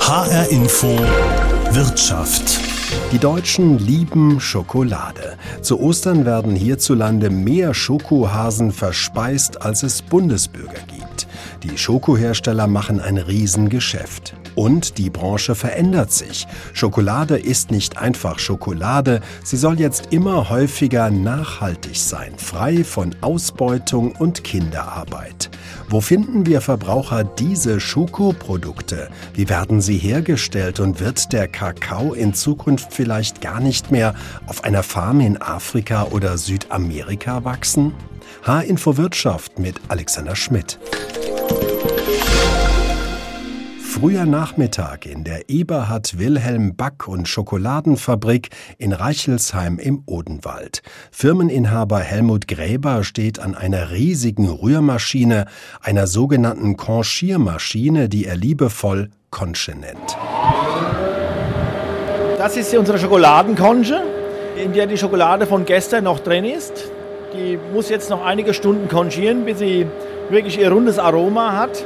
HR Info Wirtschaft. Die Deutschen lieben Schokolade. Zu Ostern werden hierzulande mehr Schokohasen verspeist, als es Bundesbürger gibt. Die Schokohersteller machen ein Riesengeschäft. Und die Branche verändert sich. Schokolade ist nicht einfach Schokolade, sie soll jetzt immer häufiger nachhaltig sein, frei von Ausbeutung und Kinderarbeit. Wo finden wir Verbraucher diese Schokoprodukte? Wie werden sie hergestellt und wird der Kakao in Zukunft vielleicht gar nicht mehr auf einer Farm in Afrika oder Südamerika wachsen? H-Info Wirtschaft mit Alexander Schmidt. Früher Nachmittag in der Eberhard Wilhelm Back- und Schokoladenfabrik in Reichelsheim im Odenwald. Firmeninhaber Helmut Gräber steht an einer riesigen Rührmaschine, einer sogenannten Conchiermaschine, die er liebevoll Conche nennt. Das ist unsere Schokoladenkonche, in der die Schokolade von gestern noch drin ist. Die muss jetzt noch einige Stunden konchieren, bis sie wirklich ihr rundes Aroma hat.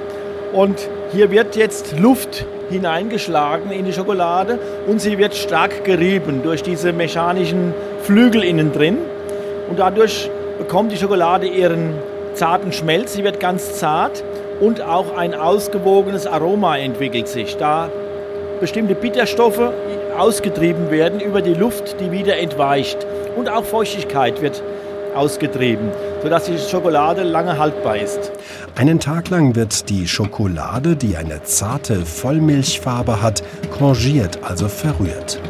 Und hier wird jetzt Luft hineingeschlagen in die Schokolade und sie wird stark gerieben durch diese mechanischen Flügel innen drin. Und dadurch bekommt die Schokolade ihren zarten Schmelz, sie wird ganz zart und auch ein ausgewogenes Aroma entwickelt sich, da bestimmte Bitterstoffe ausgetrieben werden über die Luft, die wieder entweicht. Und auch Feuchtigkeit wird ausgetrieben, sodass die Schokolade lange haltbar ist. Einen Tag lang wird die Schokolade, die eine zarte Vollmilchfarbe hat, congiert, also verrührt.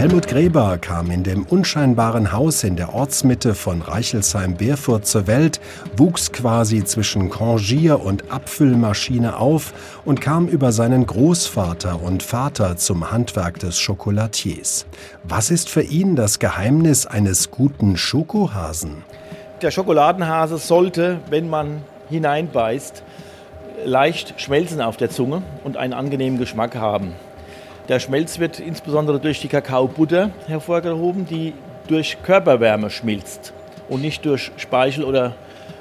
Helmut Gräber kam in dem unscheinbaren Haus in der Ortsmitte von Reichelsheim-Berfurt zur Welt, wuchs quasi zwischen Congier- und Abfüllmaschine auf und kam über seinen Großvater und Vater zum Handwerk des Schokolatiers. Was ist für ihn das Geheimnis eines guten Schokohasen? Der Schokoladenhase sollte, wenn man hineinbeißt, leicht schmelzen auf der Zunge und einen angenehmen Geschmack haben. Der Schmelz wird insbesondere durch die Kakaobutter hervorgehoben, die durch Körperwärme schmilzt und nicht durch Speichel oder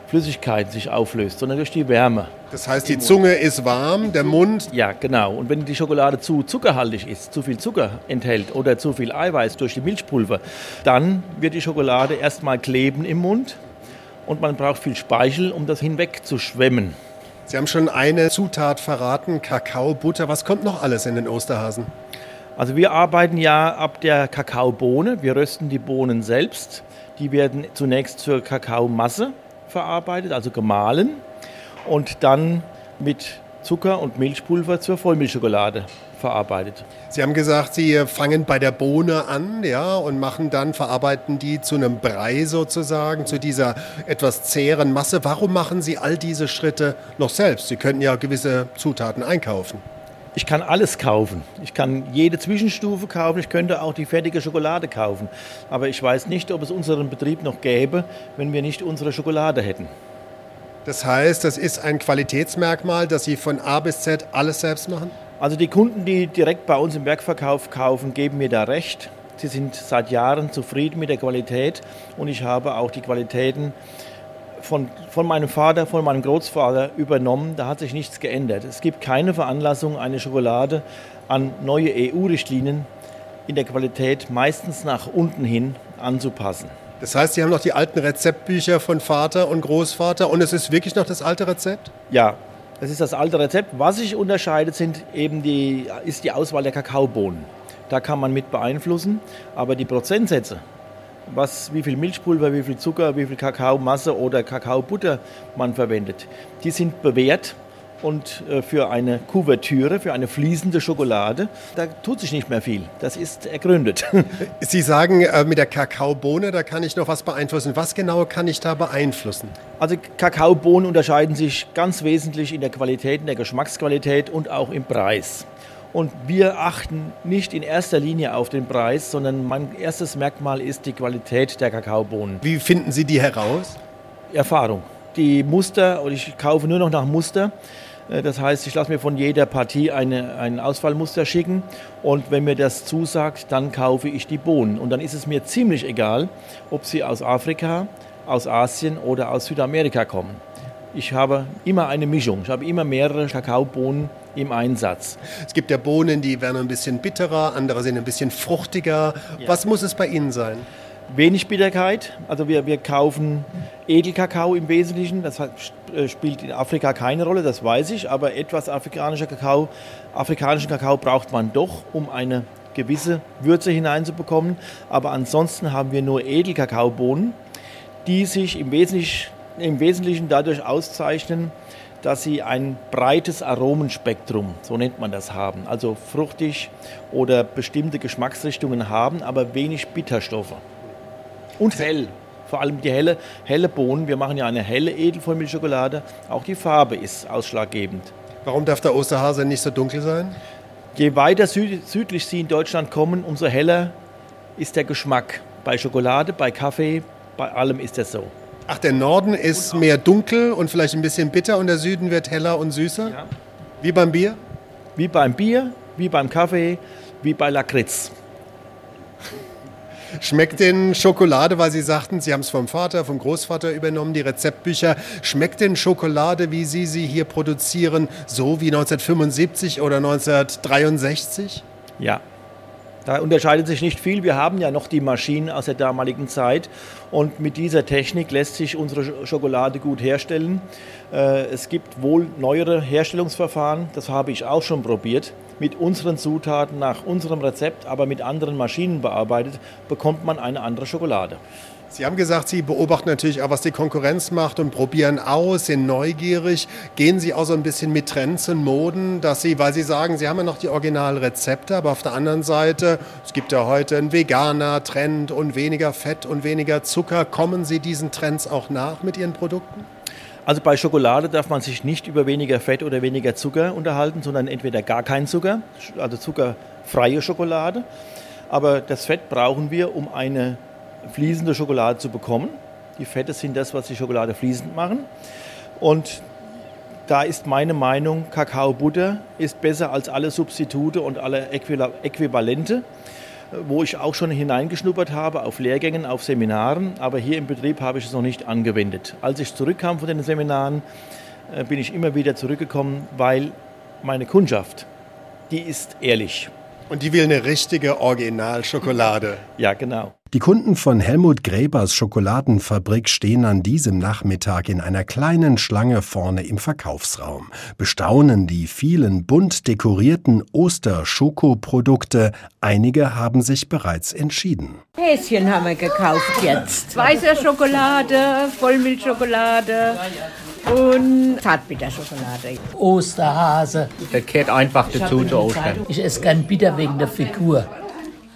Flüssigkeit sich auflöst, sondern durch die Wärme. Das heißt, die Zunge ist warm, der Mund. Ja, genau. Und wenn die Schokolade zu zuckerhaltig ist, zu viel Zucker enthält oder zu viel Eiweiß durch die Milchpulver, dann wird die Schokolade erstmal kleben im Mund und man braucht viel Speichel, um das hinwegzuschwemmen. Sie haben schon eine Zutat verraten, Kakaobutter. Was kommt noch alles in den Osterhasen? Also wir arbeiten ja ab der Kakaobohne. Wir rösten die Bohnen selbst. Die werden zunächst zur Kakaomasse verarbeitet, also gemahlen und dann mit Zucker und Milchpulver zur Vollmilchschokolade verarbeitet. Sie haben gesagt, Sie fangen bei der Bohne an, ja, und machen dann, verarbeiten die zu einem Brei sozusagen, zu dieser etwas zähren Masse. Warum machen Sie all diese Schritte noch selbst? Sie könnten ja gewisse Zutaten einkaufen. Ich kann alles kaufen. Ich kann jede Zwischenstufe kaufen. Ich könnte auch die fertige Schokolade kaufen. Aber ich weiß nicht, ob es unseren Betrieb noch gäbe, wenn wir nicht unsere Schokolade hätten. Das heißt, das ist ein Qualitätsmerkmal, dass Sie von A bis Z alles selbst machen? Also die Kunden, die direkt bei uns im Werkverkauf kaufen, geben mir da recht. Sie sind seit Jahren zufrieden mit der Qualität und ich habe auch die Qualitäten von, von meinem Vater, von meinem Großvater übernommen. Da hat sich nichts geändert. Es gibt keine Veranlassung, eine Schokolade an neue EU-Richtlinien in der Qualität meistens nach unten hin anzupassen. Das heißt, Sie haben noch die alten Rezeptbücher von Vater und Großvater und es ist wirklich noch das alte Rezept? Ja, das ist das alte Rezept. Was sich unterscheidet, sind eben die, ist die Auswahl der Kakaobohnen. Da kann man mit beeinflussen, aber die Prozentsätze, was, wie viel Milchpulver, wie viel Zucker, wie viel Kakaomasse oder Kakaobutter man verwendet, die sind bewährt und äh, für eine Kuvertüre, für eine fließende Schokolade, da tut sich nicht mehr viel. Das ist ergründet. Sie sagen, äh, mit der Kakaobohne, da kann ich noch was beeinflussen. Was genau kann ich da beeinflussen? Also Kakaobohnen unterscheiden sich ganz wesentlich in der Qualität, in der Geschmacksqualität und auch im Preis. Und wir achten nicht in erster Linie auf den Preis, sondern mein erstes Merkmal ist die Qualität der Kakaobohnen. Wie finden Sie die heraus? Erfahrung. Die Muster, und ich kaufe nur noch nach Muster. Äh, das heißt, ich lasse mir von jeder Partie eine, ein Auswahlmuster schicken und wenn mir das zusagt, dann kaufe ich die Bohnen. Und dann ist es mir ziemlich egal, ob sie aus Afrika, aus Asien oder aus Südamerika kommen. Ich habe immer eine Mischung. Ich habe immer mehrere Kakaobohnen im Einsatz. Es gibt ja Bohnen, die werden ein bisschen bitterer, andere sind ein bisschen fruchtiger. Ja. Was muss es bei Ihnen sein? Wenig Bitterkeit. Also wir, wir kaufen Edelkakao im Wesentlichen. Das äh, spielt in Afrika keine Rolle, das weiß ich. Aber etwas afrikanischer Kakao, afrikanischen Kakao braucht man doch, um eine gewisse Würze hineinzubekommen. Aber ansonsten haben wir nur Edelkakaobohnen, die sich im Wesentlichen, im Wesentlichen dadurch auszeichnen, dass sie ein breites Aromenspektrum, so nennt man das, haben. Also fruchtig oder bestimmte Geschmacksrichtungen haben, aber wenig Bitterstoffe. Und hell. Vor allem die helle, helle Bohnen. Wir machen ja eine helle Edelvollmilchschokolade. Auch die Farbe ist ausschlaggebend. Warum darf der Osterhase nicht so dunkel sein? Je weiter süd südlich Sie in Deutschland kommen, umso heller ist der Geschmack. Bei Schokolade, bei Kaffee, bei allem ist das so. Ach, der Norden ist mehr dunkel und vielleicht ein bisschen bitter und der Süden wird heller und süßer? Ja. Wie beim Bier? Wie beim Bier, wie beim Kaffee, wie bei Lakritz. Schmeckt denn Schokolade, weil Sie sagten, Sie haben es vom Vater, vom Großvater übernommen, die Rezeptbücher. Schmeckt denn Schokolade, wie Sie sie hier produzieren, so wie 1975 oder 1963? Ja, da unterscheidet sich nicht viel. Wir haben ja noch die Maschinen aus der damaligen Zeit und mit dieser Technik lässt sich unsere Schokolade gut herstellen. Äh, es gibt wohl neuere Herstellungsverfahren, das habe ich auch schon probiert. Mit unseren Zutaten nach unserem Rezept, aber mit anderen Maschinen bearbeitet, bekommt man eine andere Schokolade. Sie haben gesagt, Sie beobachten natürlich auch, was die Konkurrenz macht und probieren aus, sind neugierig. Gehen Sie auch so ein bisschen mit Trends und Moden, dass Sie, weil Sie sagen, Sie haben ja noch die Originalrezepte, aber auf der anderen Seite, es gibt ja heute einen veganer Trend und weniger Fett und weniger Zucker. Kommen Sie diesen Trends auch nach mit Ihren Produkten? Also bei Schokolade darf man sich nicht über weniger Fett oder weniger Zucker unterhalten, sondern entweder gar kein Zucker, also zuckerfreie Schokolade. Aber das Fett brauchen wir, um eine fließende Schokolade zu bekommen. Die Fette sind das, was die Schokolade fließend machen. Und da ist meine Meinung, Kakaobutter ist besser als alle Substitute und alle Äquivalente, wo ich auch schon hineingeschnuppert habe auf Lehrgängen, auf Seminaren, aber hier im Betrieb habe ich es noch nicht angewendet. Als ich zurückkam von den Seminaren, äh, bin ich immer wieder zurückgekommen, weil meine Kundschaft, die ist ehrlich. Und die will eine richtige Originalschokolade. Ja, genau. Die Kunden von Helmut Gräbers Schokoladenfabrik stehen an diesem Nachmittag in einer kleinen Schlange vorne im Verkaufsraum, bestaunen die vielen bunt dekorierten Oster-Schokoprodukte. Einige haben sich bereits entschieden. Häschen haben wir gekauft jetzt. Weißer Schokolade, Vollmilchschokolade und Zartbitterschokolade. Osterhase. Der kehrt einfach dazu zu Ostern. Ich esse gern bitter wegen der Figur.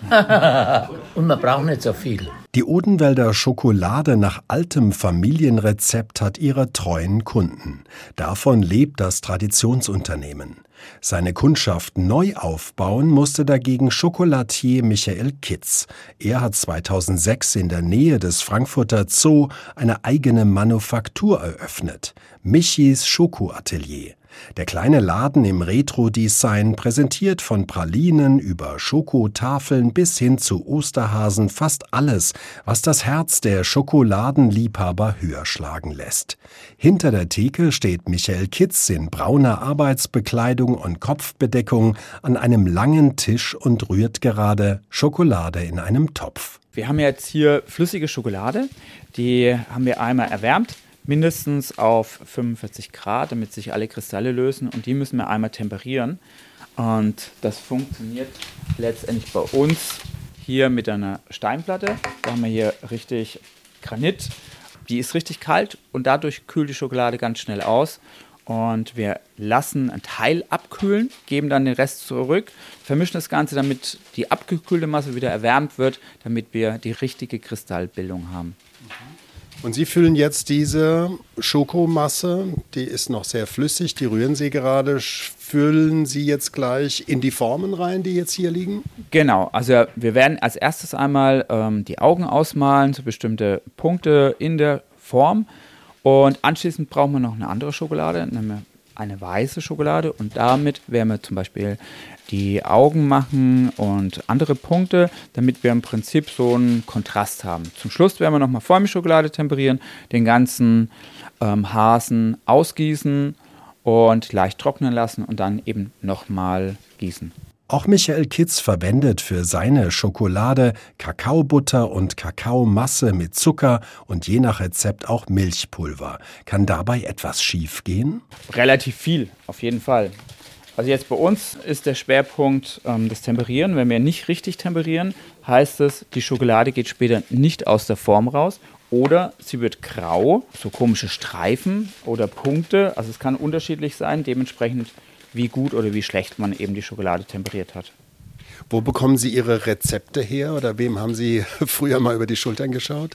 Und man braucht nicht so viel. Die Odenwälder Schokolade nach altem Familienrezept hat ihre treuen Kunden. Davon lebt das Traditionsunternehmen. Seine Kundschaft neu aufbauen musste dagegen Chocolatier Michael Kitz. Er hat 2006 in der Nähe des Frankfurter Zoo eine eigene Manufaktur eröffnet. Michis Schokoatelier. Der kleine Laden im Retro-Design präsentiert von Pralinen über Schokotafeln bis hin zu Osterhasen fast alles, was das Herz der Schokoladenliebhaber höher schlagen lässt. Hinter der Theke steht Michael Kitz in brauner Arbeitsbekleidung und Kopfbedeckung an einem langen Tisch und rührt gerade Schokolade in einem Topf. Wir haben jetzt hier flüssige Schokolade, die haben wir einmal erwärmt mindestens auf 45 Grad, damit sich alle Kristalle lösen und die müssen wir einmal temperieren. Und das funktioniert letztendlich bei uns hier mit einer Steinplatte. Da haben wir hier richtig Granit. Die ist richtig kalt und dadurch kühlt die Schokolade ganz schnell aus. Und wir lassen einen Teil abkühlen, geben dann den Rest zurück, vermischen das Ganze, damit die abgekühlte Masse wieder erwärmt wird, damit wir die richtige Kristallbildung haben. Und Sie füllen jetzt diese Schokomasse, die ist noch sehr flüssig, die rühren Sie gerade, füllen Sie jetzt gleich in die Formen rein, die jetzt hier liegen? Genau, also wir werden als erstes einmal ähm, die Augen ausmalen, so bestimmte Punkte in der Form. Und anschließend brauchen wir noch eine andere Schokolade, nämlich eine weiße Schokolade und damit werden wir zum Beispiel die Augen machen und andere Punkte, damit wir im Prinzip so einen Kontrast haben. Zum Schluss werden wir nochmal Vollmilchschokolade temperieren, den ganzen ähm, Hasen ausgießen und leicht trocknen lassen und dann eben nochmal gießen. Auch Michael Kitz verwendet für seine Schokolade Kakaobutter und Kakaomasse mit Zucker und je nach Rezept auch Milchpulver. Kann dabei etwas schief gehen? Relativ viel, auf jeden Fall. Also jetzt bei uns ist der Schwerpunkt ähm, das Temperieren. Wenn wir nicht richtig temperieren, heißt es, die Schokolade geht später nicht aus der Form raus oder sie wird grau, so komische Streifen oder Punkte. Also es kann unterschiedlich sein, dementsprechend wie gut oder wie schlecht man eben die Schokolade temperiert hat. Wo bekommen Sie Ihre Rezepte her oder wem haben Sie früher mal über die Schultern geschaut?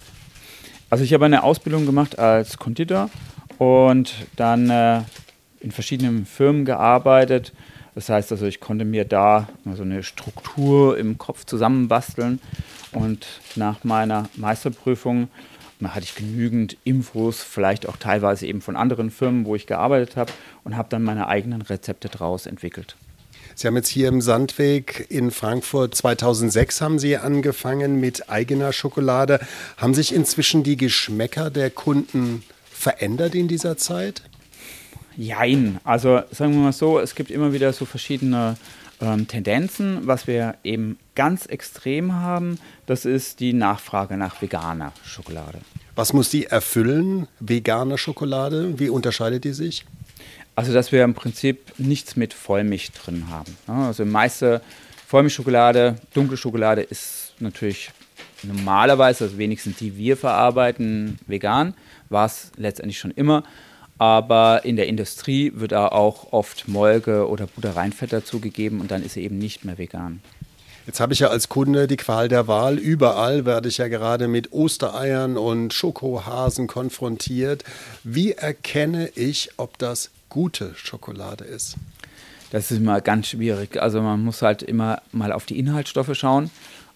Also ich habe eine Ausbildung gemacht als Konditor und dann äh, in verschiedenen Firmen gearbeitet. Das heißt also, ich konnte mir da so eine Struktur im Kopf zusammenbasteln und nach meiner Meisterprüfung hatte ich genügend Infos, vielleicht auch teilweise eben von anderen Firmen, wo ich gearbeitet habe und habe dann meine eigenen Rezepte daraus entwickelt. Sie haben jetzt hier im Sandweg in Frankfurt 2006 haben Sie angefangen mit eigener Schokolade. Haben sich inzwischen die Geschmäcker der Kunden verändert in dieser Zeit? Jein. Also sagen wir mal so, es gibt immer wieder so verschiedene ähm, Tendenzen. Was wir eben ganz extrem haben, das ist die Nachfrage nach veganer Schokolade. Was muss die erfüllen, vegane Schokolade? Wie unterscheidet die sich? Also, dass wir im Prinzip nichts mit Vollmilch drin haben. Also, meiste Vollmilchschokolade, dunkle Schokolade ist natürlich normalerweise, also wenigstens die wir verarbeiten, vegan. War es letztendlich schon immer. Aber in der Industrie wird da auch oft Molke oder Butterreinfett dazugegeben und dann ist sie eben nicht mehr vegan. Jetzt habe ich ja als Kunde die Qual der Wahl. Überall werde ich ja gerade mit Ostereiern und Schokohasen konfrontiert. Wie erkenne ich, ob das gute Schokolade ist? Das ist immer ganz schwierig. Also man muss halt immer mal auf die Inhaltsstoffe schauen.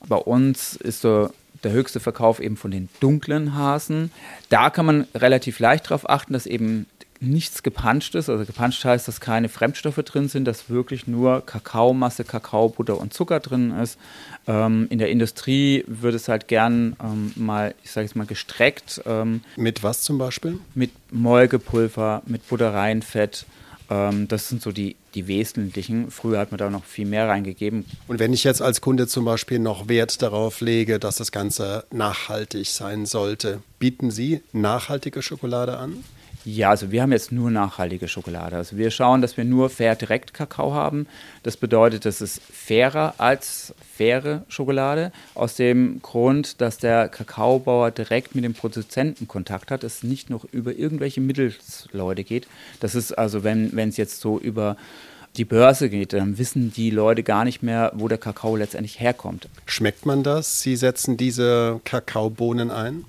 Bei uns ist so der höchste Verkauf eben von den dunklen Hasen. Da kann man relativ leicht darauf achten, dass eben nichts gepanscht ist. Also gepanscht heißt, dass keine Fremdstoffe drin sind, dass wirklich nur Kakaomasse, Kakaobutter und Zucker drin ist. Ähm, in der Industrie wird es halt gern ähm, mal, ich sage es mal, gestreckt. Ähm, mit was zum Beispiel? Mit Molkepulver, mit Butterreinfett. Ähm, das sind so die, die wesentlichen. Früher hat man da noch viel mehr reingegeben. Und wenn ich jetzt als Kunde zum Beispiel noch Wert darauf lege, dass das Ganze nachhaltig sein sollte, bieten Sie nachhaltige Schokolade an? Ja, also wir haben jetzt nur nachhaltige Schokolade. Also wir schauen, dass wir nur fair direkt Kakao haben. Das bedeutet, das ist fairer als faire Schokolade. Aus dem Grund, dass der Kakaobauer direkt mit dem Produzenten Kontakt hat, es nicht noch über irgendwelche Mittelsleute geht. Das ist also, wenn es jetzt so über die Börse geht, dann wissen die Leute gar nicht mehr, wo der Kakao letztendlich herkommt. Schmeckt man das? Sie setzen diese Kakaobohnen ein?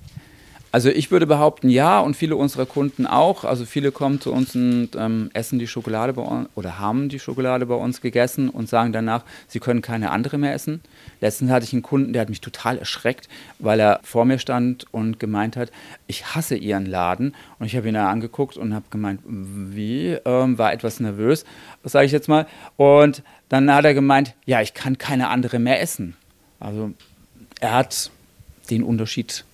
Also ich würde behaupten, ja, und viele unserer Kunden auch. Also viele kommen zu uns und ähm, essen die Schokolade bei uns oder haben die Schokolade bei uns gegessen und sagen danach, sie können keine andere mehr essen. Letztens hatte ich einen Kunden, der hat mich total erschreckt, weil er vor mir stand und gemeint hat, ich hasse ihren Laden. Und ich habe ihn da angeguckt und habe gemeint, wie, ähm, war etwas nervös, sage ich jetzt mal. Und dann hat er gemeint, ja, ich kann keine andere mehr essen. Also er hat den Unterschied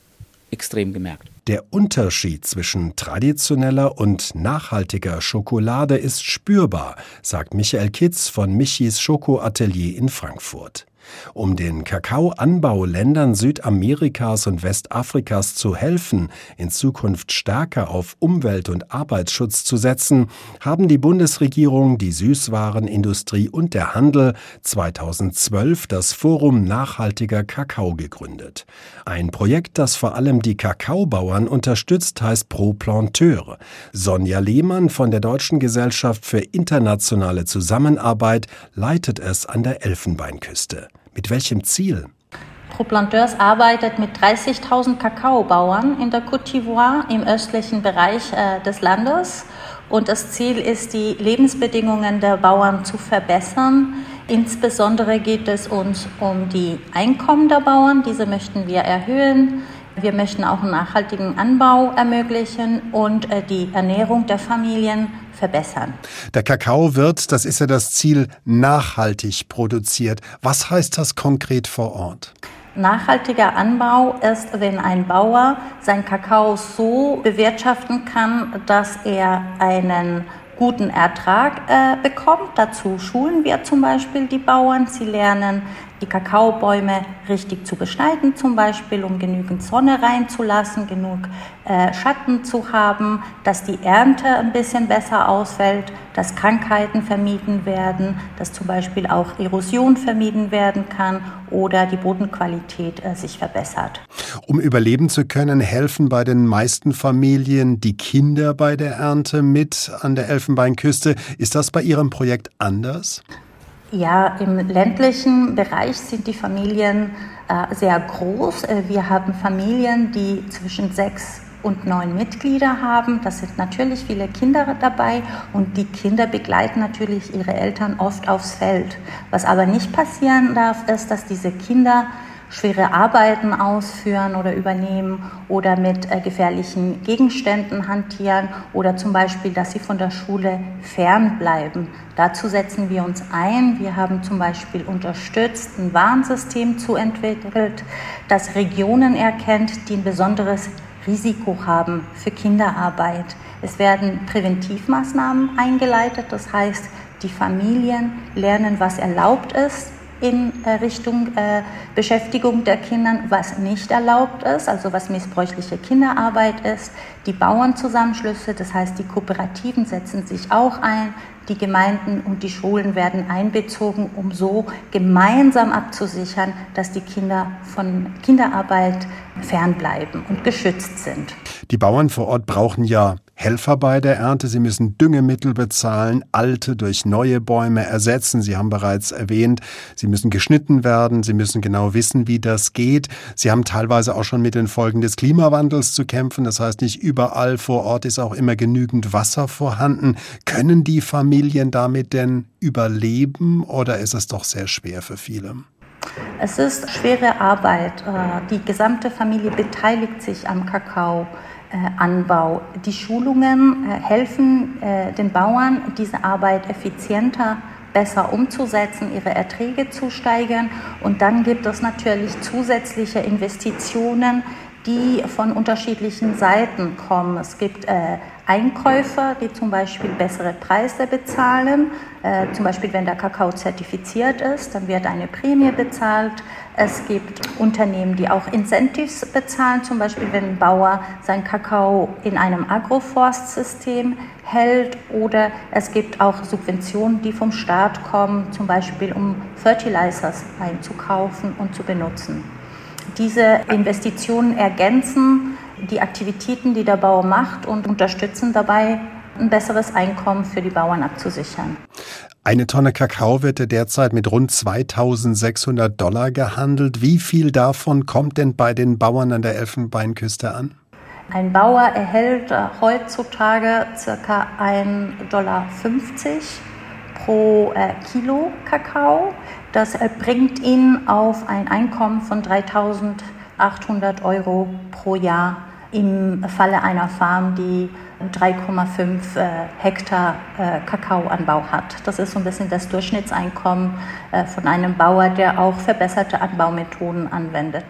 extrem gemerkt. Der Unterschied zwischen traditioneller und nachhaltiger Schokolade ist spürbar, sagt Michael Kitz von Michis Schokoatelier in Frankfurt. Um den Kakaoanbauländern Südamerikas und Westafrikas zu helfen, in Zukunft stärker auf Umwelt- und Arbeitsschutz zu setzen, haben die Bundesregierung, die Süßwarenindustrie und der Handel 2012 das Forum Nachhaltiger Kakao gegründet. Ein Projekt, das vor allem die Kakaobauern unterstützt, heißt Pro Planteur. Sonja Lehmann von der Deutschen Gesellschaft für internationale Zusammenarbeit leitet es an der Elfenbeinküste. Mit welchem Ziel? ProPlanteurs arbeitet mit 30.000 Kakaobauern in der Côte d'Ivoire im östlichen Bereich äh, des Landes. Und das Ziel ist, die Lebensbedingungen der Bauern zu verbessern. Insbesondere geht es uns um die Einkommen der Bauern. Diese möchten wir erhöhen. Wir möchten auch einen nachhaltigen Anbau ermöglichen und äh, die Ernährung der Familien verbessern. Der Kakao wird, das ist ja das Ziel, nachhaltig produziert. Was heißt das konkret vor Ort? Nachhaltiger Anbau ist, wenn ein Bauer sein Kakao so bewirtschaften kann, dass er einen guten Ertrag äh, bekommt. Dazu schulen wir zum Beispiel die Bauern. Sie lernen, die Kakaobäume richtig zu beschneiden, zum Beispiel, um genügend Sonne reinzulassen, genug äh, Schatten zu haben, dass die Ernte ein bisschen besser ausfällt, dass Krankheiten vermieden werden, dass zum Beispiel auch Erosion vermieden werden kann oder die Bodenqualität äh, sich verbessert. Um überleben zu können, helfen bei den meisten Familien die Kinder bei der Ernte mit an der Elfenbeinküste. Ist das bei Ihrem Projekt anders? Ja, im ländlichen Bereich sind die Familien äh, sehr groß. Äh, wir haben Familien, die zwischen sechs und neun Mitglieder haben. Das sind natürlich viele Kinder dabei und die Kinder begleiten natürlich ihre Eltern oft aufs Feld. Was aber nicht passieren darf, ist, dass diese Kinder schwere Arbeiten ausführen oder übernehmen oder mit äh, gefährlichen Gegenständen hantieren oder zum Beispiel, dass sie von der Schule fernbleiben. Dazu setzen wir uns ein. Wir haben zum Beispiel unterstützt, ein Warnsystem zu entwickelt, das Regionen erkennt, die ein besonderes Risiko haben für Kinderarbeit. Es werden Präventivmaßnahmen eingeleitet, das heißt, die Familien lernen, was erlaubt ist, in äh, Richtung äh, Beschäftigung der Kinder, was nicht erlaubt ist, also was missbräuchliche Kinderarbeit ist. Die Bauernzusammenschlüsse, das heißt die Kooperativen setzen sich auch ein, die Gemeinden und die Schulen werden einbezogen, um so gemeinsam abzusichern, dass die Kinder von Kinderarbeit fernbleiben und geschützt sind. Die Bauern vor Ort brauchen ja Helfer bei der Ernte. Sie müssen Düngemittel bezahlen, alte durch neue Bäume ersetzen. Sie haben bereits erwähnt, sie müssen geschnitten werden. Sie müssen genau wissen, wie das geht. Sie haben teilweise auch schon mit den Folgen des Klimawandels zu kämpfen. Das heißt, nicht überall vor Ort ist auch immer genügend Wasser vorhanden. Können die Familien damit denn überleben oder ist es doch sehr schwer für viele? Es ist schwere Arbeit. Äh, die gesamte Familie beteiligt sich am Kakao. Äh, Anbau. Die Schulungen äh, helfen äh, den Bauern, diese Arbeit effizienter besser umzusetzen, ihre Erträge zu steigern. Und dann gibt es natürlich zusätzliche Investitionen, die von unterschiedlichen Seiten kommen. Es gibt Einkäufer, die zum Beispiel bessere Preise bezahlen. Zum Beispiel, wenn der Kakao zertifiziert ist, dann wird eine Prämie bezahlt. Es gibt Unternehmen, die auch Incentives bezahlen, zum Beispiel, wenn ein Bauer sein Kakao in einem Agroforstsystem hält. Oder es gibt auch Subventionen, die vom Staat kommen, zum Beispiel um Fertilizers einzukaufen und zu benutzen. Diese Investitionen ergänzen die Aktivitäten, die der Bauer macht und unterstützen dabei, ein besseres Einkommen für die Bauern abzusichern. Eine Tonne Kakao wird derzeit mit rund 2600 Dollar gehandelt. Wie viel davon kommt denn bei den Bauern an der Elfenbeinküste an? Ein Bauer erhält heutzutage ca. 1,50 Dollar pro äh, Kilo Kakao. Das bringt ihn auf ein Einkommen von 3.800 Euro pro Jahr im Falle einer Farm, die 3,5 äh, Hektar äh, Kakaoanbau hat. Das ist so ein bisschen das Durchschnittseinkommen äh, von einem Bauer, der auch verbesserte Anbaumethoden anwendet.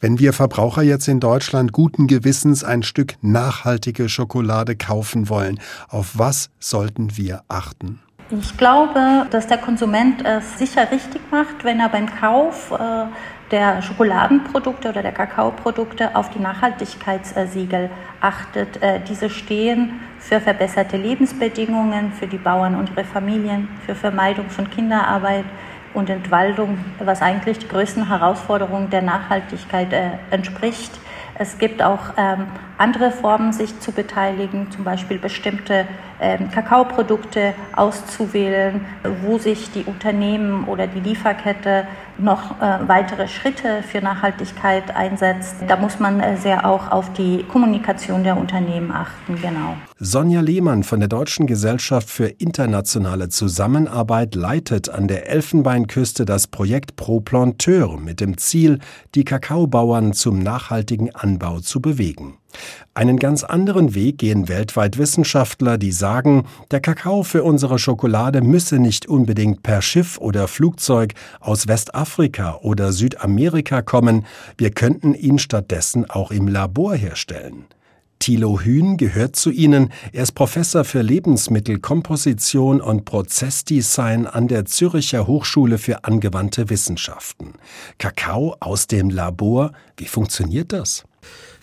Wenn wir Verbraucher jetzt in Deutschland guten Gewissens ein Stück nachhaltige Schokolade kaufen wollen, auf was sollten wir achten? Ich glaube, dass der Konsument es sicher richtig macht, wenn er beim Kauf äh, der Schokoladenprodukte oder der Kakaoprodukte auf die Nachhaltigkeitssiegel achtet. Äh, diese stehen für verbesserte Lebensbedingungen für die Bauern und ihre Familien, für Vermeidung von Kinderarbeit und Entwaldung, was eigentlich die größten Herausforderungen der Nachhaltigkeit äh, entspricht. Es gibt auch ähm, andere Formen, sich zu beteiligen, zum Beispiel bestimmte Kakaoprodukte auszuwählen, wo sich die Unternehmen oder die Lieferkette noch äh, weitere Schritte für Nachhaltigkeit einsetzt. Da muss man äh, sehr auch auf die Kommunikation der Unternehmen achten, genau. Sonja Lehmann von der Deutschen Gesellschaft für internationale Zusammenarbeit leitet an der Elfenbeinküste das Projekt Pro Planteur mit dem Ziel, die Kakaobauern zum nachhaltigen Anbau zu bewegen. Einen ganz anderen Weg gehen weltweit Wissenschaftler, die sagen, der Kakao für unsere Schokolade müsse nicht unbedingt per Schiff oder Flugzeug aus Westafrika oder Südamerika kommen, wir könnten ihn stattdessen auch im Labor herstellen. Thilo Hühn gehört zu ihnen. Er ist Professor für Lebensmittelkomposition und Prozessdesign an der Züricher Hochschule für angewandte Wissenschaften. Kakao aus dem Labor, wie funktioniert das?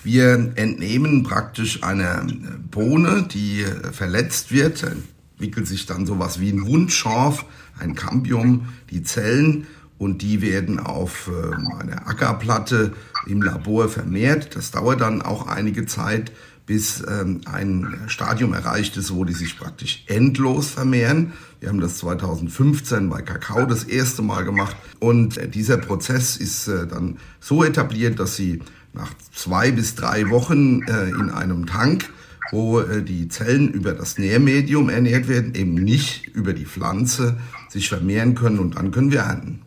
Wir entnehmen praktisch eine Bohne, die verletzt wird, entwickelt sich dann sowas wie ein Wundschorf, ein Cambium, die Zellen und die werden auf ähm, einer Ackerplatte im Labor vermehrt. Das dauert dann auch einige Zeit, bis ähm, ein Stadium erreicht ist, wo die sich praktisch endlos vermehren. Wir haben das 2015 bei Kakao das erste Mal gemacht und äh, dieser Prozess ist äh, dann so etabliert, dass sie nach zwei bis drei Wochen äh, in einem Tank wo die Zellen über das Nährmedium ernährt werden, eben nicht über die Pflanze sich vermehren können und dann können wir ernten.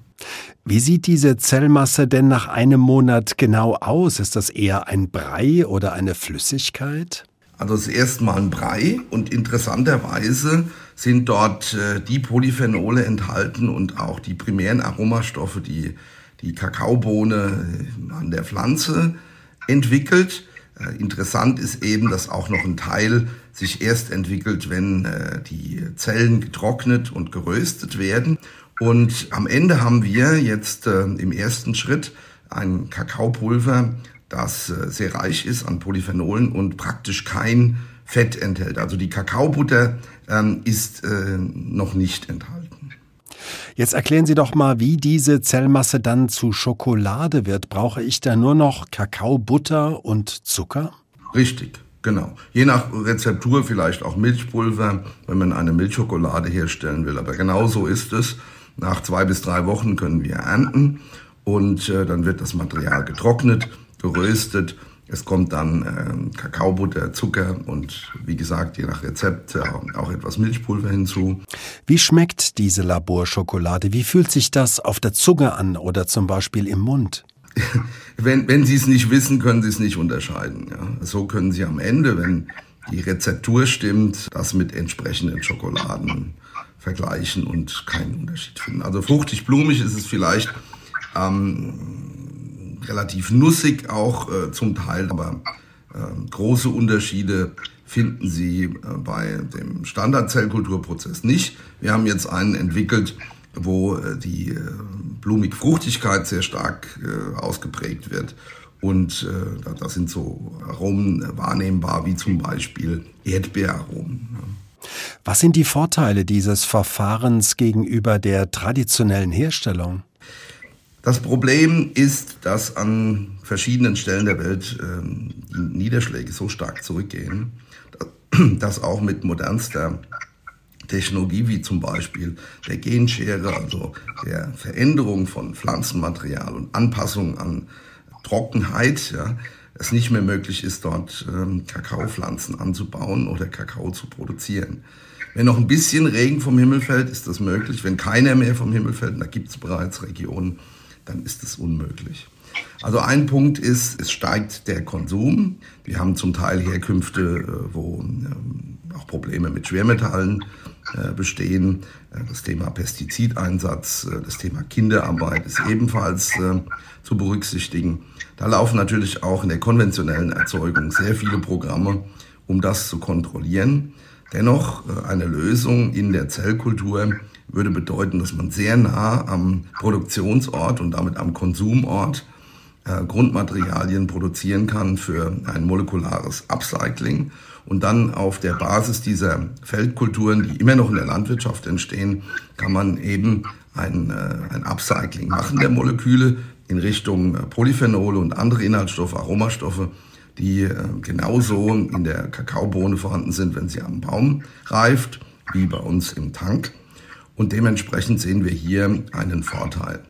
Wie sieht diese Zellmasse denn nach einem Monat genau aus? Ist das eher ein Brei oder eine Flüssigkeit? Also das erste Mal ein Brei und interessanterweise sind dort äh, die Polyphenole enthalten und auch die primären Aromastoffe, die die Kakaobohne äh, an der Pflanze entwickelt. Äh, interessant ist eben, dass auch noch ein Teil sich erst entwickelt, wenn die Zellen getrocknet und geröstet werden. Und am Ende haben wir jetzt äh, im ersten Schritt ein Kakaopulver, das äh, sehr reich ist an Polyphenolen und praktisch kein Fett enthält. Also die Kakaobutter ähm, ist äh, noch nicht enthalten. Jetzt erklären Sie doch mal, wie diese Zellmasse dann zu Schokolade wird. Brauche ich da nur noch Kakaobutter und Zucker? Richtig. Genau. Je nach Rezeptur vielleicht auch Milchpulver, wenn man eine Milchschokolade herstellen will. Aber genau so ist es. Nach zwei bis drei Wochen können wir ernten und äh, dann wird das Material getrocknet, geröstet. Es kommt dann äh, Kakaobutter, Zucker und wie gesagt, je nach Rezept äh, auch etwas Milchpulver hinzu. Wie schmeckt diese Laborschokolade? Wie fühlt sich das auf der Zunge an oder zum Beispiel im Mund? wenn, wenn Sie es nicht wissen, können Sie es nicht unterscheiden. Ja. So können Sie am Ende, wenn die Rezeptur stimmt, das mit entsprechenden Schokoladen vergleichen und keinen Unterschied finden. Also fruchtig-blumig ist es vielleicht ähm, relativ nussig auch äh, zum Teil, aber äh, große Unterschiede finden Sie äh, bei dem Standardzellkulturprozess nicht. Wir haben jetzt einen entwickelt, wo äh, die äh, Blumig-Fruchtigkeit sehr stark äh, ausgeprägt wird. Und äh, da, da sind so Aromen wahrnehmbar, wie zum Beispiel Erdbeeraromen. Ja. Was sind die Vorteile dieses Verfahrens gegenüber der traditionellen Herstellung? Das Problem ist, dass an verschiedenen Stellen der Welt äh, die Niederschläge so stark zurückgehen, dass auch mit modernster Technologie wie zum Beispiel der Genschere, also der Veränderung von Pflanzenmaterial und Anpassung an Trockenheit, ja, es nicht mehr möglich ist, dort ähm, Kakaopflanzen anzubauen oder Kakao zu produzieren. Wenn noch ein bisschen Regen vom Himmel fällt, ist das möglich. Wenn keiner mehr vom Himmel fällt, da gibt es bereits Regionen, dann ist das unmöglich. Also ein Punkt ist, es steigt der Konsum. Wir haben zum Teil Herkünfte, äh, wo ähm, auch Probleme mit Schwermetallen äh, bestehen. Äh, das Thema Pestizideinsatz, das Thema Kinderarbeit ist ebenfalls zu berücksichtigen. Da laufen natürlich auch in der konventionellen Erzeugung sehr viele Programme, um das zu kontrollieren. Dennoch, eine Lösung in der Zellkultur würde bedeuten, dass man sehr nah am Produktionsort und damit am Konsumort äh, Grundmaterialien produzieren kann für ein molekulares Upcycling und dann auf der Basis dieser Feldkulturen, die immer noch in der Landwirtschaft entstehen, kann man eben ein, äh, ein Upcycling machen der Moleküle in Richtung Polyphenole und andere Inhaltsstoffe, Aromastoffe, die äh, genauso in der Kakaobohne vorhanden sind, wenn sie am Baum reift, wie bei uns im Tank. Und dementsprechend sehen wir hier einen Vorteil.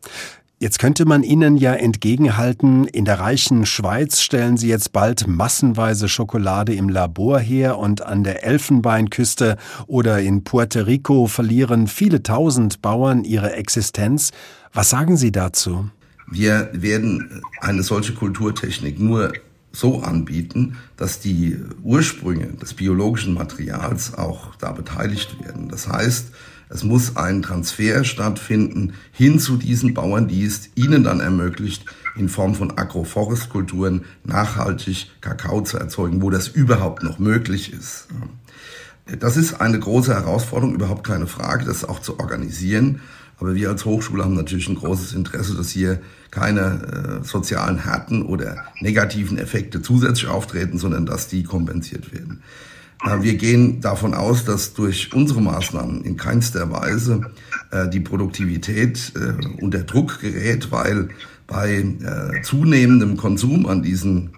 Jetzt könnte man Ihnen ja entgegenhalten, in der reichen Schweiz stellen Sie jetzt bald massenweise Schokolade im Labor her und an der Elfenbeinküste oder in Puerto Rico verlieren viele tausend Bauern ihre Existenz. Was sagen Sie dazu? Wir werden eine solche Kulturtechnik nur so anbieten, dass die Ursprünge des biologischen Materials auch da beteiligt werden. Das heißt, es muss ein Transfer stattfinden hin zu diesen Bauern, die es ihnen dann ermöglicht, in Form von Agroforestkulturen nachhaltig Kakao zu erzeugen, wo das überhaupt noch möglich ist. Das ist eine große Herausforderung, überhaupt keine Frage, das auch zu organisieren. Aber wir als Hochschule haben natürlich ein großes Interesse, dass hier keine äh, sozialen Härten oder negativen Effekte zusätzlich auftreten, sondern dass die kompensiert werden. Äh, wir gehen davon aus, dass durch unsere Maßnahmen in keinster Weise äh, die Produktivität äh, unter Druck gerät, weil bei zunehmendem Konsum an diesen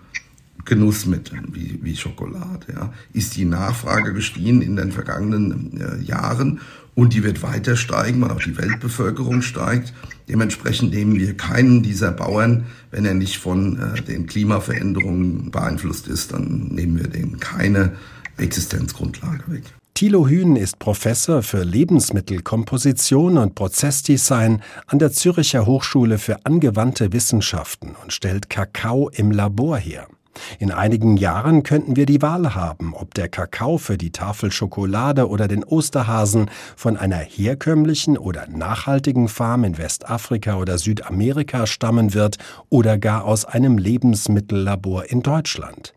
Genussmitteln wie, wie Schokolade ja, ist die Nachfrage gestiegen in den vergangenen Jahren und die wird weiter steigen, weil auch die Weltbevölkerung steigt. Dementsprechend nehmen wir keinen dieser Bauern, wenn er nicht von den Klimaveränderungen beeinflusst ist, dann nehmen wir den keine Existenzgrundlage weg. Thilo Hühn ist Professor für Lebensmittelkomposition und Prozessdesign an der Zürcher Hochschule für angewandte Wissenschaften und stellt Kakao im Labor her. In einigen Jahren könnten wir die Wahl haben, ob der Kakao für die Tafel Schokolade oder den Osterhasen von einer herkömmlichen oder nachhaltigen Farm in Westafrika oder Südamerika stammen wird oder gar aus einem Lebensmittellabor in Deutschland.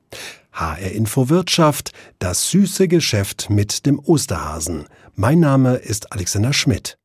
HR Info Wirtschaft, das süße Geschäft mit dem Osterhasen. Mein Name ist Alexander Schmidt.